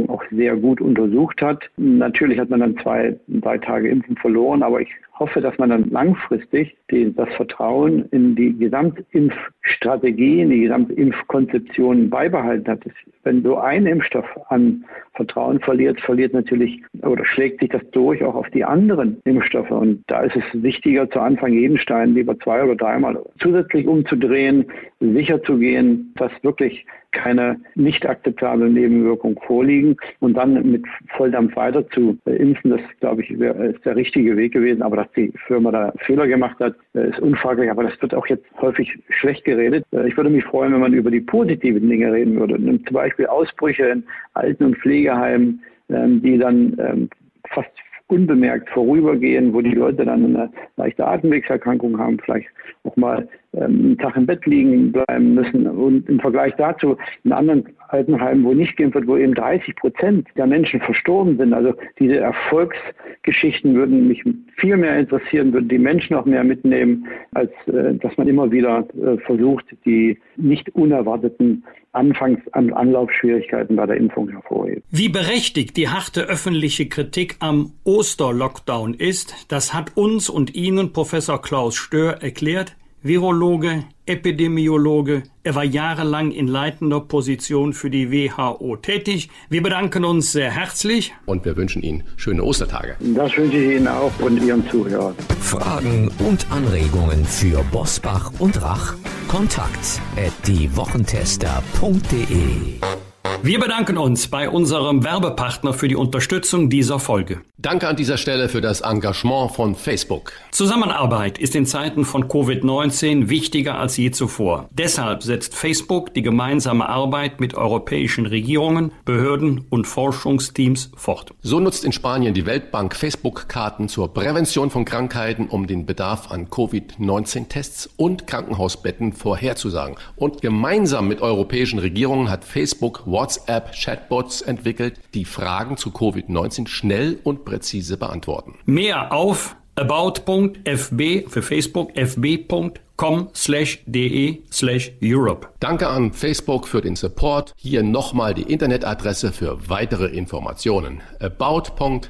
auch sehr gut untersucht hat. Natürlich hat man dann zwei, drei Tage Impfen verloren, aber ich hoffe, dass man dann langfristig die, das Vertrauen in die Gesamtimpfstrategie, in die Gesamtimpfkonzeption beibehalten hat. Wenn so ein Impfstoff an Vertrauen verliert, verliert natürlich oder schlägt sich das durch auch auf die anderen Impfstoffe. Und da ist es wichtiger, zu Anfang jeden Stein lieber zwei oder dreimal zusätzlich umzudrehen, sicher zu gehen, dass wirklich keine nicht akzeptablen Nebenwirkungen vorliegen und dann mit Volldampf weiter zu impfen, das glaube ich ist der richtige Weg gewesen. Aber dass die Firma da Fehler gemacht hat, ist unfraglich. Aber das wird auch jetzt häufig schlecht geredet. Ich würde mich freuen, wenn man über die positiven Dinge reden würde. Zum Beispiel Ausbrüche in Alten- und Pflegeheimen, ähm, die dann ähm, fast unbemerkt vorübergehen, wo die Leute dann eine leichte Atemwegserkrankung haben, vielleicht auch mal ähm, einen Tag im Bett liegen bleiben müssen. Und im Vergleich dazu in anderen Altenheimen, wo nicht geimpft wird, wo eben 30 Prozent der Menschen verstorben sind. Also diese Erfolgsgeschichten würden mich viel mehr interessieren, würden die Menschen auch mehr mitnehmen, als äh, dass man immer wieder äh, versucht, die nicht unerwarteten Anfangs an Anlaufschwierigkeiten bei der Impfung hervorheben. Wie berechtigt die harte öffentliche Kritik am Osterlockdown ist, das hat uns und Ihnen Professor Klaus Stör erklärt. Virologe, Epidemiologe. Er war jahrelang in leitender Position für die WHO tätig. Wir bedanken uns sehr herzlich. Und wir wünschen Ihnen schöne Ostertage. Das wünsche ich Ihnen auch und Ihren Zuhörern. Fragen und Anregungen für Bosbach und Rach? Kontakt at diewochentester.de wir bedanken uns bei unserem Werbepartner für die Unterstützung dieser Folge. Danke an dieser Stelle für das Engagement von Facebook. Zusammenarbeit ist in Zeiten von Covid-19 wichtiger als je zuvor. Deshalb setzt Facebook die gemeinsame Arbeit mit europäischen Regierungen, Behörden und Forschungsteams fort. So nutzt in Spanien die Weltbank Facebook-Karten zur Prävention von Krankheiten, um den Bedarf an Covid-19-Tests und Krankenhausbetten vorherzusagen. Und gemeinsam mit europäischen Regierungen hat Facebook WhatsApp-Chatbots entwickelt, die Fragen zu Covid-19 schnell und präzise beantworten. Mehr auf about.fb für Facebook fb.com slash de slash Europe. Danke an Facebook für den Support. Hier nochmal die Internetadresse für weitere Informationen. about.fb.com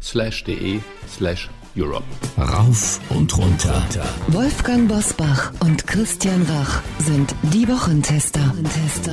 slash de slash Europe. Rauf und runter. Wolfgang Bosbach und Christian Rach sind die Wochentester. Tester.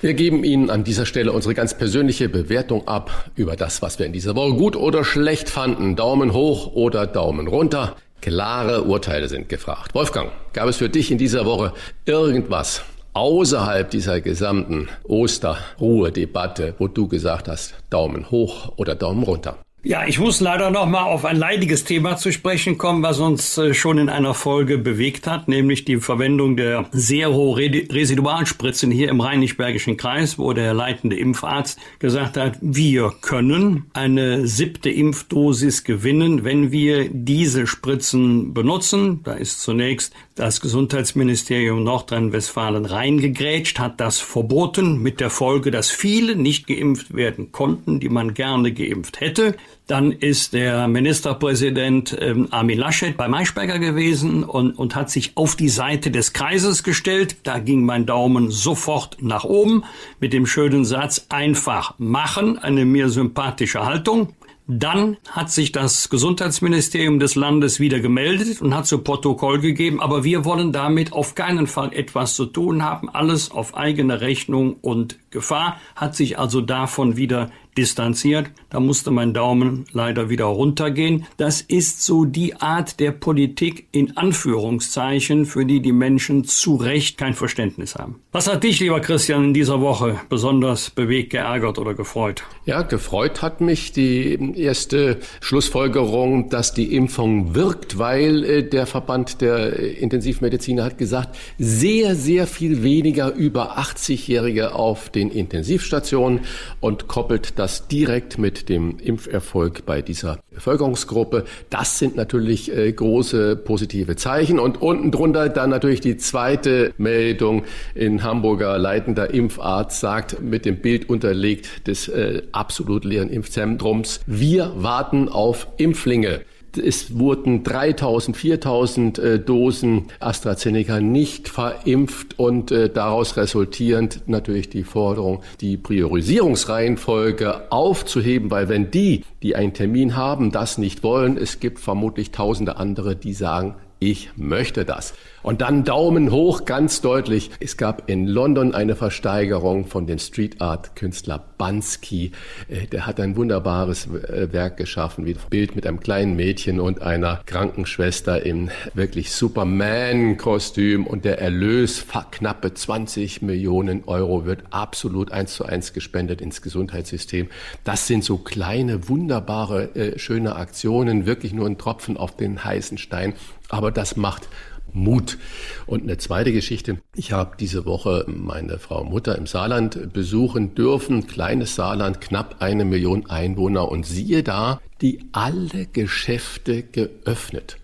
Wir geben Ihnen an dieser Stelle unsere ganz persönliche Bewertung ab über das, was wir in dieser Woche gut oder schlecht fanden. Daumen hoch oder Daumen runter. Klare Urteile sind gefragt. Wolfgang, gab es für dich in dieser Woche irgendwas, außerhalb dieser gesamten Osterruhe-Debatte, wo du gesagt hast, Daumen hoch oder Daumen runter? Ja, ich muss leider noch mal auf ein leidiges Thema zu sprechen kommen, was uns äh, schon in einer Folge bewegt hat, nämlich die Verwendung der Zero-Residualspritzen hier im Rheinisch-Bergischen Kreis, wo der leitende Impfarzt gesagt hat, wir können eine siebte Impfdosis gewinnen, wenn wir diese Spritzen benutzen. Da ist zunächst das Gesundheitsministerium Nordrhein-Westfalen reingegrätscht, hat das verboten, mit der Folge, dass viele nicht geimpft werden konnten, die man gerne geimpft hätte. Dann ist der Ministerpräsident ähm, Armin Laschet bei Maischberger gewesen und, und hat sich auf die Seite des Kreises gestellt. Da ging mein Daumen sofort nach oben mit dem schönen Satz einfach machen, eine mir sympathische Haltung. Dann hat sich das Gesundheitsministerium des Landes wieder gemeldet und hat zu Protokoll gegeben, aber wir wollen damit auf keinen Fall etwas zu tun haben. Alles auf eigene Rechnung und Gefahr, hat sich also davon wieder distanziert. Da musste mein Daumen leider wieder runtergehen. Das ist so die Art der Politik in Anführungszeichen, für die die Menschen zu Recht kein Verständnis haben. Was hat dich, lieber Christian, in dieser Woche besonders bewegt, geärgert oder gefreut? Ja, gefreut hat mich die erste Schlussfolgerung, dass die Impfung wirkt, weil äh, der Verband der Intensivmediziner hat gesagt, sehr, sehr viel weniger über 80-Jährige auf den Intensivstationen und koppelt das direkt mit dem Impferfolg bei dieser Bevölkerungsgruppe. Das sind natürlich äh, große positive Zeichen und unten drunter dann natürlich die zweite Meldung in Hamburger leitender Impfarzt sagt mit dem Bild unterlegt des äh, absolut leeren Impfzentrums. Wir warten auf Impflinge. Es wurden 3000, 4000 äh, Dosen AstraZeneca nicht verimpft und äh, daraus resultierend natürlich die Forderung, die Priorisierungsreihenfolge aufzuheben, weil wenn die, die einen Termin haben, das nicht wollen, es gibt vermutlich tausende andere, die sagen, ich möchte das. Und dann Daumen hoch, ganz deutlich. Es gab in London eine Versteigerung von dem Street Art Künstler Bansky. Äh, der hat ein wunderbares äh, Werk geschaffen, wie ein Bild mit einem kleinen Mädchen und einer Krankenschwester im wirklich Superman-Kostüm. Und der Erlös, knappe 20 Millionen Euro, wird absolut eins zu eins gespendet ins Gesundheitssystem. Das sind so kleine, wunderbare, äh, schöne Aktionen, wirklich nur ein Tropfen auf den heißen Stein. Aber das macht Mut. Und eine zweite Geschichte. Ich habe diese Woche meine Frau Mutter im Saarland besuchen dürfen. Kleines Saarland, knapp eine Million Einwohner. Und siehe da, die alle Geschäfte geöffnet.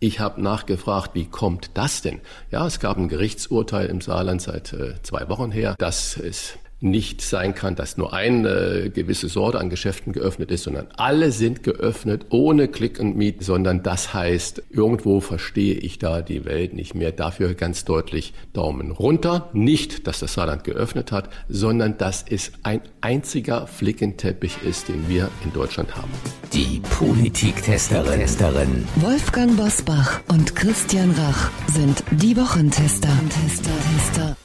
Ich habe nachgefragt, wie kommt das denn? Ja, es gab ein Gerichtsurteil im Saarland seit äh, zwei Wochen her, dass es nicht sein kann, dass nur eine gewisse Sorte an Geschäften geöffnet ist, sondern alle sind geöffnet ohne Click and Meet, sondern das heißt, irgendwo verstehe ich da die Welt nicht mehr. Dafür ganz deutlich Daumen runter. Nicht, dass das Saarland geöffnet hat, sondern dass es ein einziger Flickenteppich ist, den wir in Deutschland haben. Die Politiktesterin. Testerin. Wolfgang Bosbach und Christian Rach sind die Wochentester. Tester, Tester.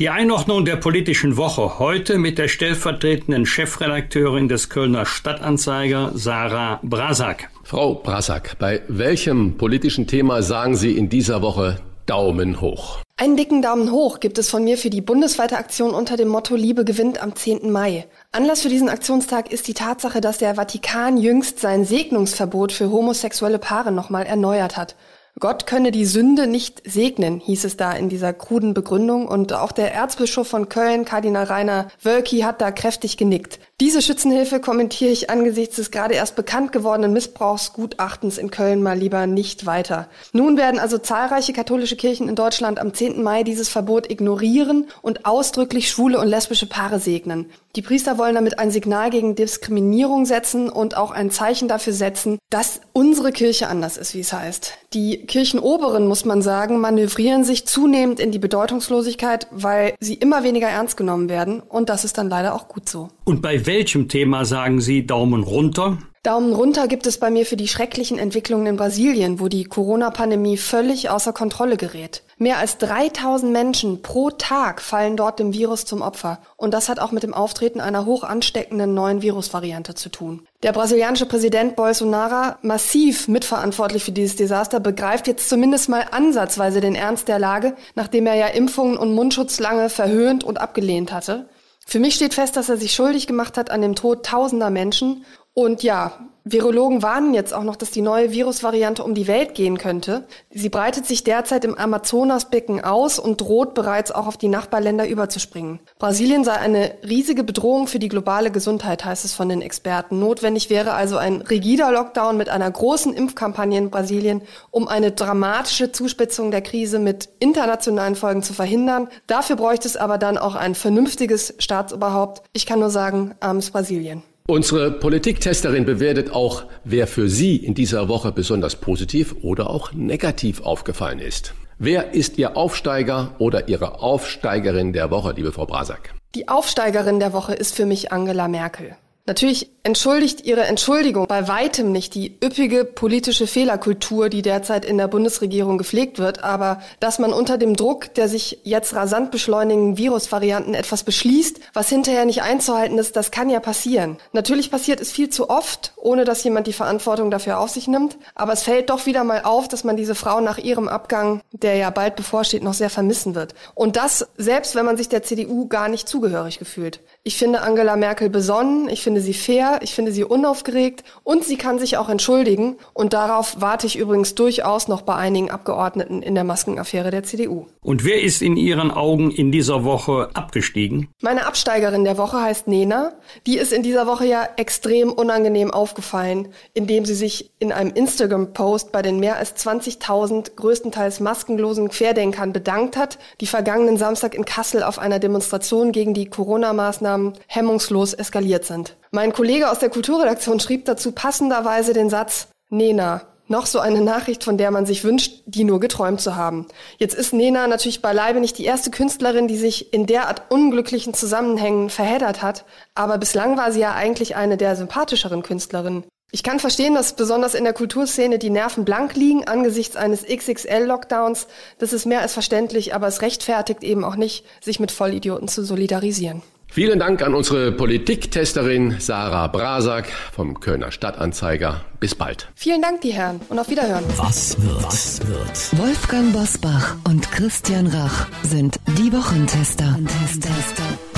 Die Einordnung der politischen Woche heute mit der stellvertretenden Chefredakteurin des Kölner Stadtanzeiger, Sarah Brasak. Frau Brasak, bei welchem politischen Thema sagen Sie in dieser Woche Daumen hoch? Einen dicken Daumen hoch gibt es von mir für die bundesweite Aktion unter dem Motto Liebe gewinnt am 10. Mai. Anlass für diesen Aktionstag ist die Tatsache, dass der Vatikan jüngst sein Segnungsverbot für homosexuelle Paare nochmal erneuert hat. Gott könne die Sünde nicht segnen, hieß es da in dieser kruden Begründung. Und auch der Erzbischof von Köln, Kardinal Rainer Wölki, hat da kräftig genickt. Diese Schützenhilfe kommentiere ich angesichts des gerade erst bekannt gewordenen Missbrauchsgutachtens in Köln mal lieber nicht weiter. Nun werden also zahlreiche katholische Kirchen in Deutschland am 10. Mai dieses Verbot ignorieren und ausdrücklich schwule und lesbische Paare segnen. Die Priester wollen damit ein Signal gegen Diskriminierung setzen und auch ein Zeichen dafür setzen, dass unsere Kirche anders ist, wie es heißt. Die Kirchenoberen, muss man sagen, manövrieren sich zunehmend in die Bedeutungslosigkeit, weil sie immer weniger ernst genommen werden. Und das ist dann leider auch gut so. Und bei welchem Thema sagen Sie Daumen runter? Daumen runter gibt es bei mir für die schrecklichen Entwicklungen in Brasilien, wo die Corona-Pandemie völlig außer Kontrolle gerät. Mehr als 3000 Menschen pro Tag fallen dort dem Virus zum Opfer. Und das hat auch mit dem Auftreten einer hoch ansteckenden neuen Virusvariante zu tun. Der brasilianische Präsident Bolsonaro, massiv mitverantwortlich für dieses Desaster, begreift jetzt zumindest mal ansatzweise den Ernst der Lage, nachdem er ja Impfungen und Mundschutz lange verhöhnt und abgelehnt hatte. Für mich steht fest, dass er sich schuldig gemacht hat an dem Tod tausender Menschen und ja, Virologen warnen jetzt auch noch, dass die neue Virusvariante um die Welt gehen könnte. Sie breitet sich derzeit im Amazonasbecken aus und droht bereits auch auf die Nachbarländer überzuspringen. Brasilien sei eine riesige Bedrohung für die globale Gesundheit, heißt es von den Experten. Notwendig wäre also ein rigider Lockdown mit einer großen Impfkampagne in Brasilien, um eine dramatische Zuspitzung der Krise mit internationalen Folgen zu verhindern. Dafür bräuchte es aber dann auch ein vernünftiges Staatsoberhaupt. Ich kann nur sagen, armes Brasilien. Unsere Politiktesterin bewertet auch, wer für sie in dieser Woche besonders positiv oder auch negativ aufgefallen ist. Wer ist Ihr Aufsteiger oder Ihre Aufsteigerin der Woche, liebe Frau Brasak? Die Aufsteigerin der Woche ist für mich Angela Merkel. Natürlich entschuldigt ihre Entschuldigung bei weitem nicht die üppige politische Fehlerkultur, die derzeit in der Bundesregierung gepflegt wird, aber dass man unter dem Druck der sich jetzt rasant beschleunigenden Virusvarianten etwas beschließt, was hinterher nicht einzuhalten ist, das kann ja passieren. Natürlich passiert es viel zu oft, ohne dass jemand die Verantwortung dafür auf sich nimmt, aber es fällt doch wieder mal auf, dass man diese Frau nach ihrem Abgang, der ja bald bevorsteht, noch sehr vermissen wird. Und das selbst, wenn man sich der CDU gar nicht zugehörig gefühlt. Ich finde Angela Merkel besonnen, ich finde sie fair, ich finde sie unaufgeregt und sie kann sich auch entschuldigen. Und darauf warte ich übrigens durchaus noch bei einigen Abgeordneten in der Maskenaffäre der CDU. Und wer ist in Ihren Augen in dieser Woche abgestiegen? Meine Absteigerin der Woche heißt Nena. Die ist in dieser Woche ja extrem unangenehm aufgefallen, indem sie sich in einem Instagram-Post bei den mehr als 20.000 größtenteils maskenlosen Querdenkern bedankt hat, die vergangenen Samstag in Kassel auf einer Demonstration gegen die Corona-Maßnahmen Maßnahmen hemmungslos eskaliert sind. Mein Kollege aus der Kulturredaktion schrieb dazu passenderweise den Satz, Nena, noch so eine Nachricht, von der man sich wünscht, die nur geträumt zu haben. Jetzt ist Nena natürlich beileibe nicht die erste Künstlerin, die sich in derart unglücklichen Zusammenhängen verheddert hat, aber bislang war sie ja eigentlich eine der sympathischeren Künstlerinnen. Ich kann verstehen, dass besonders in der Kulturszene die Nerven blank liegen angesichts eines XXL-Lockdowns. Das ist mehr als verständlich, aber es rechtfertigt eben auch nicht, sich mit Vollidioten zu solidarisieren. Vielen Dank an unsere Politiktesterin Sarah Brasak vom Kölner Stadtanzeiger. Bis bald. Vielen Dank, die Herren, und auf Wiederhören. Was wird? Was wird? Wolfgang Bosbach und Christian Rach sind die Wochentester. Tester.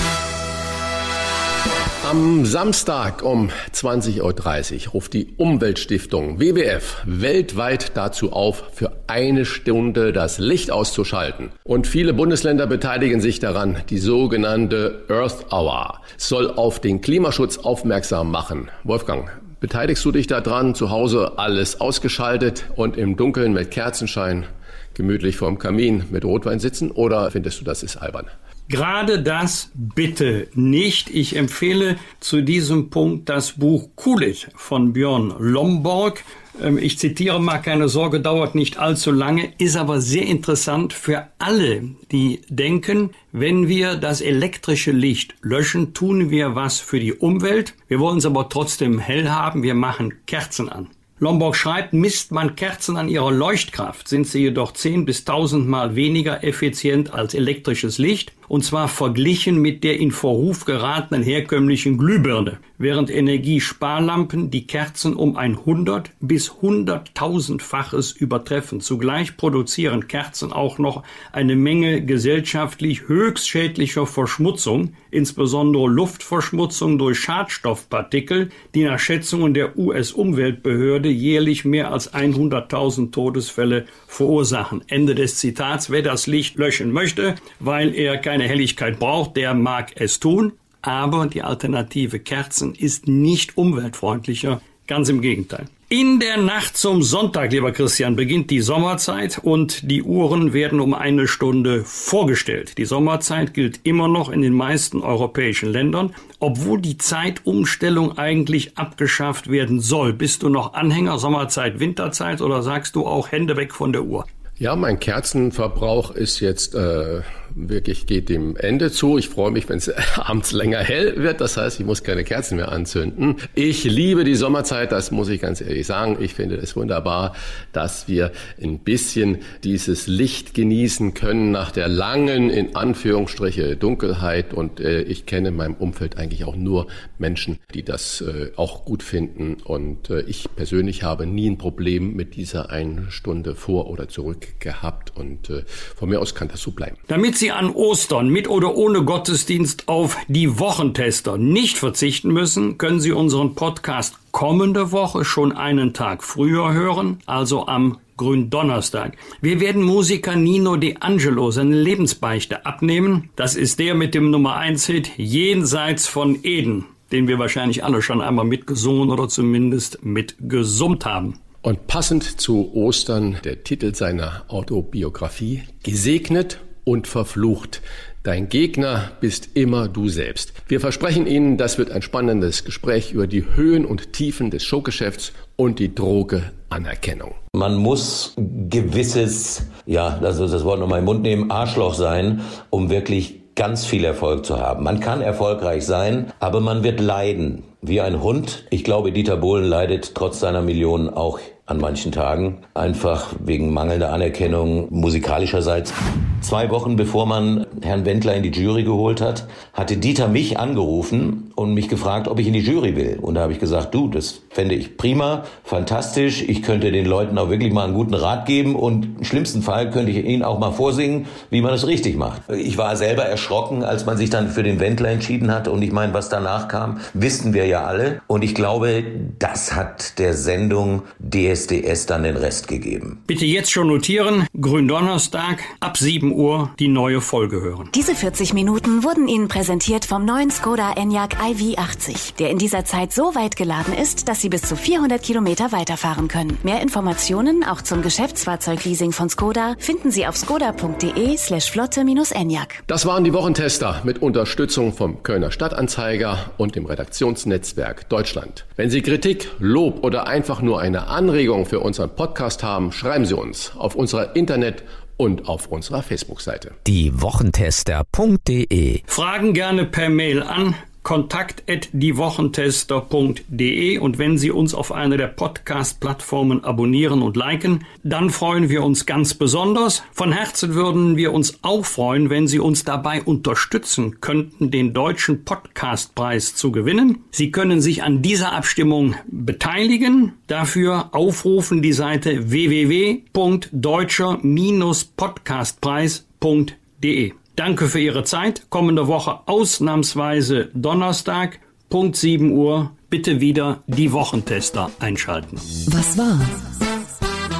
Am Samstag um 20.30 Uhr ruft die Umweltstiftung WWF weltweit dazu auf, für eine Stunde das Licht auszuschalten. Und viele Bundesländer beteiligen sich daran. Die sogenannte Earth Hour soll auf den Klimaschutz aufmerksam machen. Wolfgang, Beteiligst du dich daran, zu Hause alles ausgeschaltet und im Dunkeln mit Kerzenschein gemütlich vorm Kamin mit Rotwein sitzen oder findest du, das ist albern? Gerade das bitte nicht. Ich empfehle zu diesem Punkt das Buch Kulit von Björn Lomborg. Ähm, ich zitiere mal, keine Sorge, dauert nicht allzu lange, ist aber sehr interessant für alle, die denken, wenn wir das elektrische Licht löschen, tun wir was für die Umwelt. Wir wollen es aber trotzdem hell haben, wir machen Kerzen an. Lombok schreibt, misst man Kerzen an ihrer Leuchtkraft, sind sie jedoch 10 bis 1000 Mal weniger effizient als elektrisches Licht und zwar verglichen mit der in Verruf geratenen herkömmlichen Glühbirne, während Energiesparlampen die Kerzen um ein 100 bis 100.000-faches übertreffen. Zugleich produzieren Kerzen auch noch eine Menge gesellschaftlich höchst schädlicher Verschmutzung, insbesondere Luftverschmutzung durch Schadstoffpartikel, die nach Schätzungen der US-Umweltbehörde jährlich mehr als 100.000 Todesfälle verursachen. Ende des Zitats. Wer das Licht löschen möchte, weil er keine keine Helligkeit braucht, der mag es tun, aber die Alternative Kerzen ist nicht umweltfreundlicher, ganz im Gegenteil. In der Nacht zum Sonntag, lieber Christian, beginnt die Sommerzeit und die Uhren werden um eine Stunde vorgestellt. Die Sommerzeit gilt immer noch in den meisten europäischen Ländern, obwohl die Zeitumstellung eigentlich abgeschafft werden soll. Bist du noch Anhänger Sommerzeit, Winterzeit oder sagst du auch Hände weg von der Uhr? Ja, mein Kerzenverbrauch ist jetzt äh, wirklich geht dem Ende zu. Ich freue mich, wenn es abends länger hell wird. Das heißt, ich muss keine Kerzen mehr anzünden. Ich liebe die Sommerzeit, das muss ich ganz ehrlich sagen. Ich finde es wunderbar, dass wir ein bisschen dieses Licht genießen können nach der langen, in Anführungsstriche, Dunkelheit. Und äh, ich kenne in meinem Umfeld eigentlich auch nur Menschen, die das äh, auch gut finden. Und äh, ich persönlich habe nie ein Problem mit dieser einen Stunde vor oder zurück gehabt. Und äh, von mir aus kann das so bleiben. Damit Sie an Ostern mit oder ohne Gottesdienst auf die Wochentester nicht verzichten müssen, können Sie unseren Podcast kommende Woche schon einen Tag früher hören, also am Gründonnerstag. Wir werden Musiker Nino De Angelo seine Lebensbeichte abnehmen. Das ist der mit dem Nummer 1 Hit Jenseits von Eden, den wir wahrscheinlich alle schon einmal mitgesungen oder zumindest mitgesummt haben. Und passend zu Ostern der Titel seiner Autobiografie Gesegnet und verflucht. Dein Gegner bist immer du selbst. Wir versprechen Ihnen, das wird ein spannendes Gespräch über die Höhen und Tiefen des Showgeschäfts und die Droge Anerkennung. Man muss gewisses, ja, uns das Wort nochmal im Mund nehmen, Arschloch sein, um wirklich ganz viel Erfolg zu haben. Man kann erfolgreich sein, aber man wird leiden. Wie ein Hund. Ich glaube, Dieter Bohlen leidet trotz seiner Millionen auch an manchen Tagen, einfach wegen mangelnder Anerkennung musikalischerseits. Zwei Wochen bevor man Herrn Wendler in die Jury geholt hat, hatte Dieter mich angerufen und mich gefragt, ob ich in die Jury will. Und da habe ich gesagt, du, das fände ich prima, fantastisch. Ich könnte den Leuten auch wirklich mal einen guten Rat geben und im schlimmsten Fall könnte ich ihnen auch mal vorsingen, wie man es richtig macht. Ich war selber erschrocken, als man sich dann für den Wendler entschieden hat. Und ich meine, was danach kam, wissen wir ja alle. Und ich glaube, das hat der Sendung der DSDS dann den Rest gegeben. Bitte jetzt schon notieren, Gründonnerstag ab 7 Uhr die neue Folge hören. Diese 40 Minuten wurden Ihnen präsentiert vom neuen Skoda Enyaq iV80, der in dieser Zeit so weit geladen ist, dass Sie bis zu 400 Kilometer weiterfahren können. Mehr Informationen auch zum Geschäftsfahrzeugleasing von Skoda finden Sie auf skoda.de slash flotte-enyaq. Das waren die Wochentester mit Unterstützung vom Kölner Stadtanzeiger und dem Redaktionsnetzwerk Deutschland. Wenn Sie Kritik, Lob oder einfach nur eine Anregung Anregungen für unseren Podcast haben, schreiben Sie uns auf unserer Internet- und auf unserer Facebook-Seite. Die Wochentester.de Fragen gerne per Mail an kontakt.diewochentester.de und wenn Sie uns auf einer der Podcast-Plattformen abonnieren und liken, dann freuen wir uns ganz besonders. Von Herzen würden wir uns auch freuen, wenn Sie uns dabei unterstützen könnten, den deutschen Podcastpreis zu gewinnen. Sie können sich an dieser Abstimmung beteiligen. Dafür aufrufen die Seite www.deutscher-podcastpreis.de. Danke für Ihre Zeit. Kommende Woche ausnahmsweise Donnerstag, Punkt 7 Uhr. Bitte wieder die Wochentester einschalten. Was war?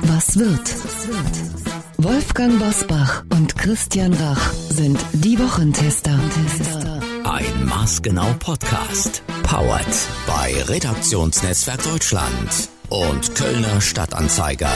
Was wird? Wolfgang Bosbach und Christian Rach sind die Wochentester. Ein Maßgenau Podcast. Powered bei Redaktionsnetzwerk Deutschland und Kölner Stadtanzeiger.